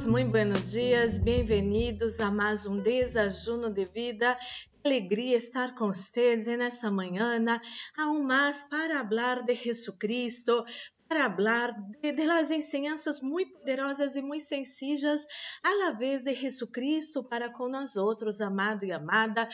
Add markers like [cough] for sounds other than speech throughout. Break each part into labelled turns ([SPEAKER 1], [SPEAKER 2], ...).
[SPEAKER 1] todos, muito buenos dias, bem-vindos a mais um desajuno de vida. Alegria estar com vocês nessa manhã, aún mais para falar de Jesucristo, para falar de, de muito poderosas e muito sencillas a la vez de Jesucristo para com nós outros, amado e amada.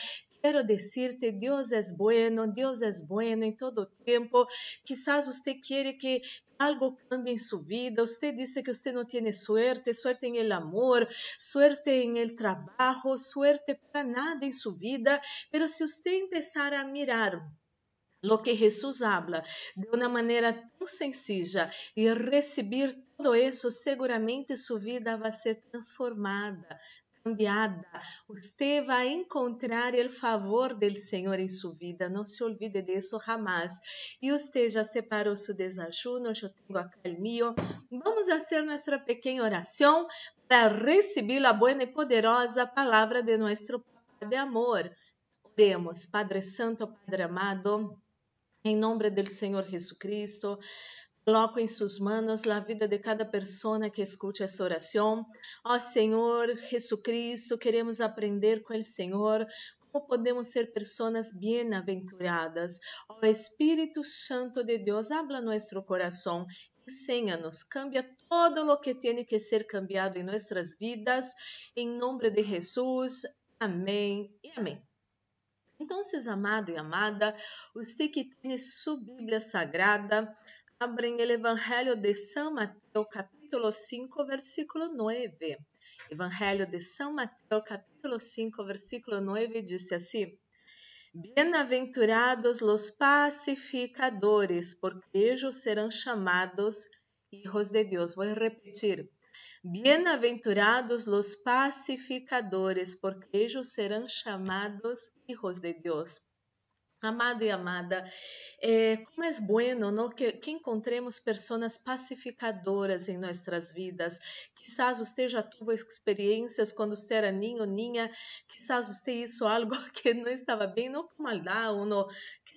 [SPEAKER 1] Quero dizer-te, Deus é bueno, Deus é bueno em todo tempo. Quizás você quer que algo cambie em sua vida. Você disse que você não tem suerte, suerte em el amor, suerte em el trabalho, suerte para nada em sua vida. Pero se você começar a mirar lo que Jesus habla de uma maneira tão sencilla e receber todo isso, seguramente sua vida vai ser transformada, cambiada. Você vai encontrar o favor do Senhor em sua vida. Não se olvide disso jamais. E você já separou seu desajuno, eu tenho aqui o meu. Vamos fazer nossa pequena oração para receber a boa e poderosa palavra de nosso Pai de amor. Oremos, Padre Santo, Padre amado, em nome do Senhor Jesus Cristo. Coloco em suas mãos a vida de cada pessoa que escute essa oração. Ó Senhor Jesucristo, queremos aprender com o Senhor como podemos ser pessoas bem-aventuradas. Ó Espírito Santo de Deus, habla nosso coração. Enseña-nos, cambia todo o que tem que ser cambiado em nossas vidas. Em nome de Jesus. Amém e amém. Então, amado e amada, você que tem sua Bíblia Sagrada, abrem o Evangelho de São Mateus, capítulo 5, versículo 9. Evangelho de São Mateus, capítulo 5, versículo 9, diz assim: Bem-aventurados los pacificadores, porque ellos serão chamados hijos de Deus. Vou repetir. Bem-aventurados los pacificadores, porque ellos serão chamados hijos de Deus. Amado e amada, é, como é bueno não? Que, que encontremos pessoas pacificadoras em nossas vidas. Quizás você já teve experiências quando você era ninho, ninha, quizás você hizo algo [laughs] que não estava bem, não com maldade, ou não,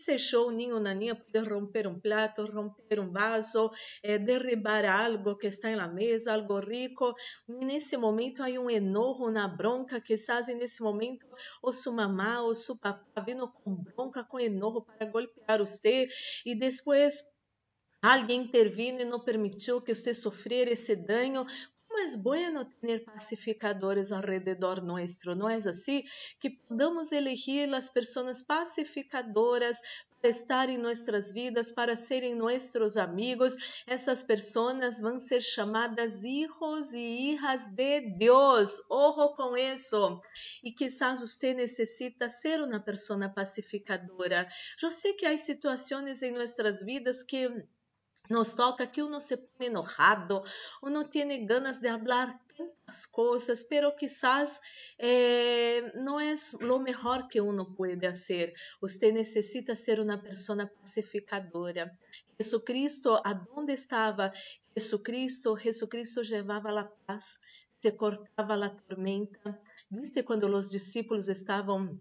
[SPEAKER 1] se echou um ninho na ninha, pode romper um prato, romper um vaso, eh, derribar algo que está na mesa, algo rico. E nesse momento há um enojo, uma bronca, quizás nesse momento ou sua mamá ou seu papá vindo com bronca, com enojo para golpear você e depois alguém intervindo e não permitiu que você sofresse esse dano es bueno tener pacificadores alrededor nuestro, ¿no es así? Que podamos elegir las personas pacificadoras para estar em nossas vidas, para serem nossos amigos. Essas pessoas vão ser chamadas hijos e hijas de Deus. Ojo com isso. E quizás você necessita ser uma pessoa pacificadora. Eu sei que há situações em nossas vidas que nos toca que uno se pone enojado, uno tiene ganas de hablar tantas cosas, pero quizás eh, no es lo mejor que uno puede hacer. Usted necesita ser una persona pacificadora. Jesucristo, ¿a estava Jesucristo? Jesucristo levava a paz, se cortava a tormenta. Viste quando os discípulos estavam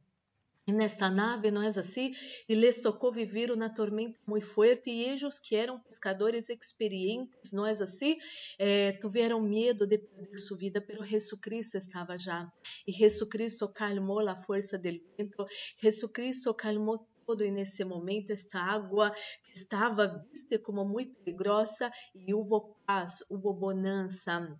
[SPEAKER 1] nesta nave, não é assim? E lhes tocou viver uma tormenta muito forte e eles que eram pescadores experientes, não é assim? Eh, tiveram medo de perder sua vida, pero Jesucristo estava já. E Jesucristo calmou a força do vento, Jesucristo calmou todo e nesse momento esta água estava vista como muito perigosa e houve paz, houve bonança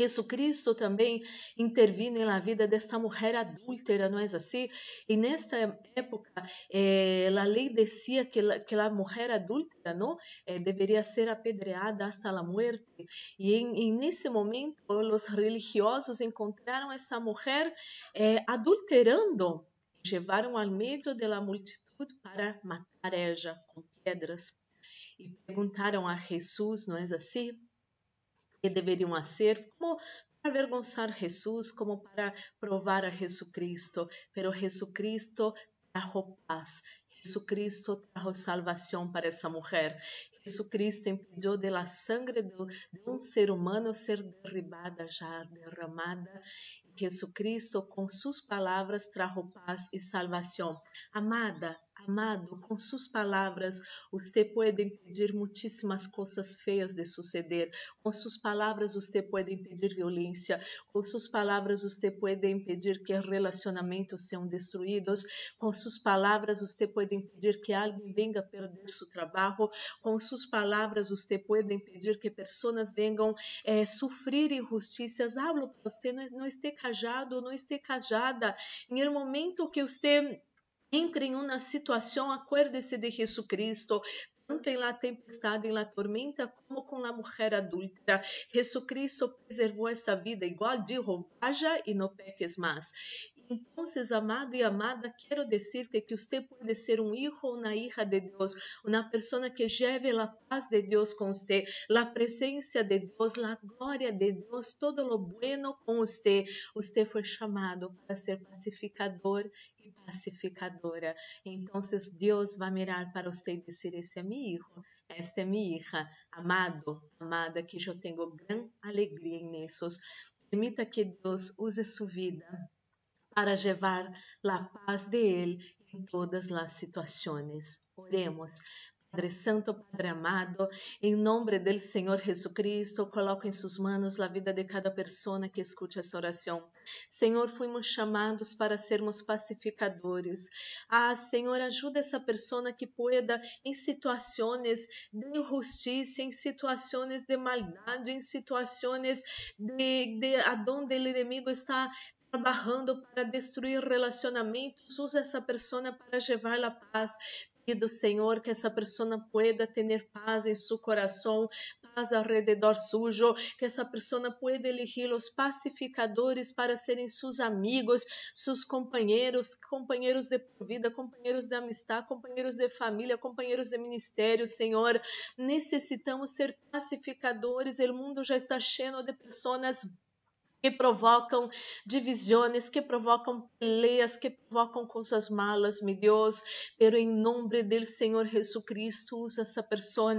[SPEAKER 1] Jesucristo também intervindo na vida desta mulher adúltera, não é assim? E nesta época, eh, a lei dizia que, que a mulher adúltera não eh, deveria ser apedreada hasta a morte. E nesse momento, os religiosos encontraram essa mulher eh, adulterando, levaram ao meio da multidão para matar ela com pedras. E perguntaram a Jesus, não é assim? Que deveriam ser, como para avergonçar Jesus, como para provar a Jesucristo. Pero Jesucristo trajo paz. Jesucristo trajo salvação para essa mulher. Jesucristo impediu de la sangre de um ser humano ser derribada já, derramada. Jesucristo, com suas palavras, trajo paz e salvação. Amada, Amado, com suas palavras, você pode impedir muitíssimas coisas feias de suceder. Com suas palavras, você pode impedir violência. Com suas palavras, você pode impedir que relacionamentos sejam destruídos. Com suas palavras, você pode impedir que alguém venha perder seu trabalho. Com suas palavras, você pode impedir que pessoas venham eh, sofrer injustiças. Hablo para você, não, não esteja cajado, não esteja cajada. Em momento que você entre em uma situação, acuérdese de Jesucristo, tanto em la tempestade, em la tormenta, como com a mulher adúltera. Jesucristo preservou essa vida, igual dijo, vaya e não peques mais. Então, amado e amada, quero dizer-te que você pode ser um filho ou uma hija de Deus, uma pessoa que leve a paz de Deus com você, a presença de Deus, a glória de Deus, todo lo bueno com você. Você foi chamado para ser pacificador pacificadora. Então, Deus vai mirar para você e dizer: Esse é meu filho, esta é minha hija, amado, amada, que eu tenho grande alegria nisso. Permita que Deus use sua vida para levar a paz de Ele em todas as situações. Oremos. Padre Santo, Padre amado, em nome do Senhor Jesucristo, coloco em suas mãos a vida de cada pessoa que escute essa oração. Senhor, fomos chamados para sermos pacificadores. Ah, Senhor, ajuda essa pessoa que pueda, em situações de injustiça, em situações de maldade, em situações de, de onde o inimigo está trabalhando para destruir relacionamentos, usa essa pessoa para levar a paz. Senhor, que essa pessoa pueda ter paz em seu coração, paz ao redor sujo, que essa pessoa pueda elegir os pacificadores para serem seus amigos, seus companheiros, companheiros de vida, companheiros de amistade, companheiros de família, companheiros de ministério, Senhor. Necessitamos ser pacificadores, o mundo já está cheio de pessoas que provocam divisões, que provocam peleas, que provocam coisas malas, meu Deus. Pero em nome do Senhor Jesucristo, usa essa pessoa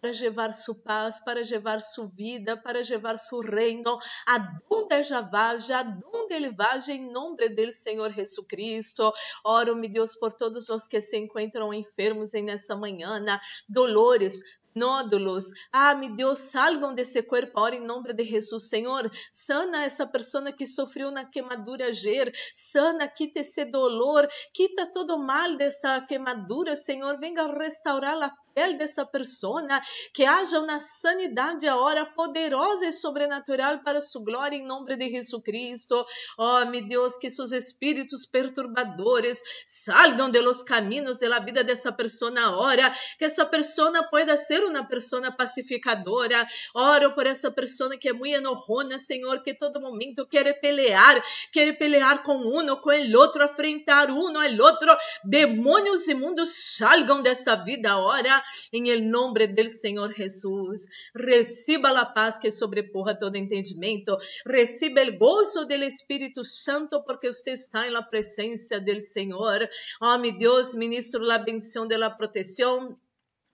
[SPEAKER 1] para levar sua paz, para levar sua vida, para levar seu reino, aonde já vaja, aonde ele vaja, em nome do Senhor Jesucristo. Oro, meu Deus, por todos os que se encontram enfermos em nessa manhã, dolores, nódulos. Ah, meu Deus, salgam desse corpo ora em nome de Jesus. Senhor, sana essa pessoa que sofreu na queimadura ayer. Sana, quita esse dolor, quita todo o mal dessa queimadura, Senhor. Venga restaurar a pele dessa pessoa, que haja uma sanidade agora poderosa e sobrenatural para sua glória em nome de Jesus Cristo. Oh, meu Deus, que seus espíritos perturbadores salgam de los caminhos de la vida dessa pessoa agora, que essa pessoa pueda ser uma pessoa pacificadora. Oro por essa pessoa que é muito enojona, Senhor, que todo momento quer pelear, quer pelear com um, com o outro, afrentar um ao outro. Demônios imundos salgam desta vida agora em el nombre del Senhor Jesus. Reciba a paz que sobrepuja todo entendimento. Reciba el gozo del Espírito Santo porque você está na presença del Senhor. Oh, meu Deus, ministro la bendición de la protección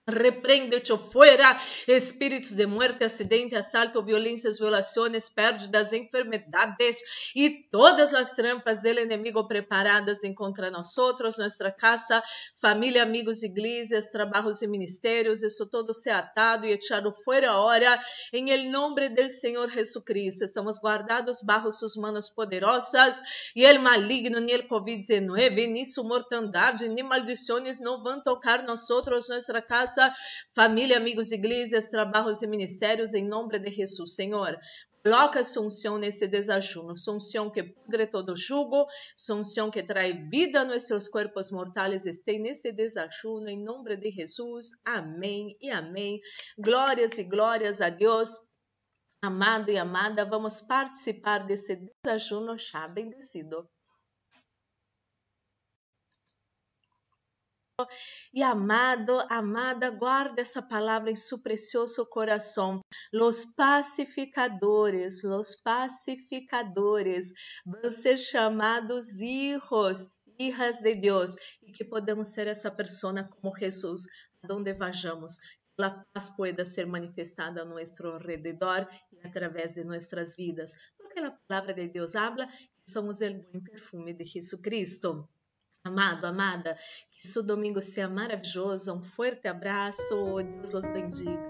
[SPEAKER 1] Repreende-te fuera, espíritos de muerte, acidente, assalto, violências, violações, pérdidas, enfermedades e todas as trampas del enemigo preparadas contra nós, nossa casa, família, amigos, igrejas, trabalhos e ministérios, isso todo se atado e echado fora agora, em nome del Senhor Jesucristo. Estamos guardados bajo suas manos poderosas e el maligno, nem el COVID-19, nem sua mortandade, nem maldições não vão tocar nós, nossa casa casa, família, amigos, igrejas, trabalhos e ministérios, em nome de Jesus, Senhor. Coloca sua unção nesse desajuno, sua unção que pudre todo jugo, sua unção que traz vida a nossos corpos mortais, esteja nesse desajuno, em nome de Jesus. Amém e amém. Glórias e glórias a Deus. Amado e amada, vamos participar desse desajuno já bendecido. E amado, amada, guarda essa palavra em seu precioso coração. Los pacificadores, los pacificadores vão ser chamados hijos, hijas de Deus, e que podemos ser essa pessoa como Jesus, onde vajamos. Que a paz pueda ser manifestada a nosso redor e através de nossas vidas. Porque a palavra de Deus habla que somos o bom perfume de Jesucristo. Amado, amada, que seu domingo seja maravilhoso. Um forte abraço. Deus los bendiga.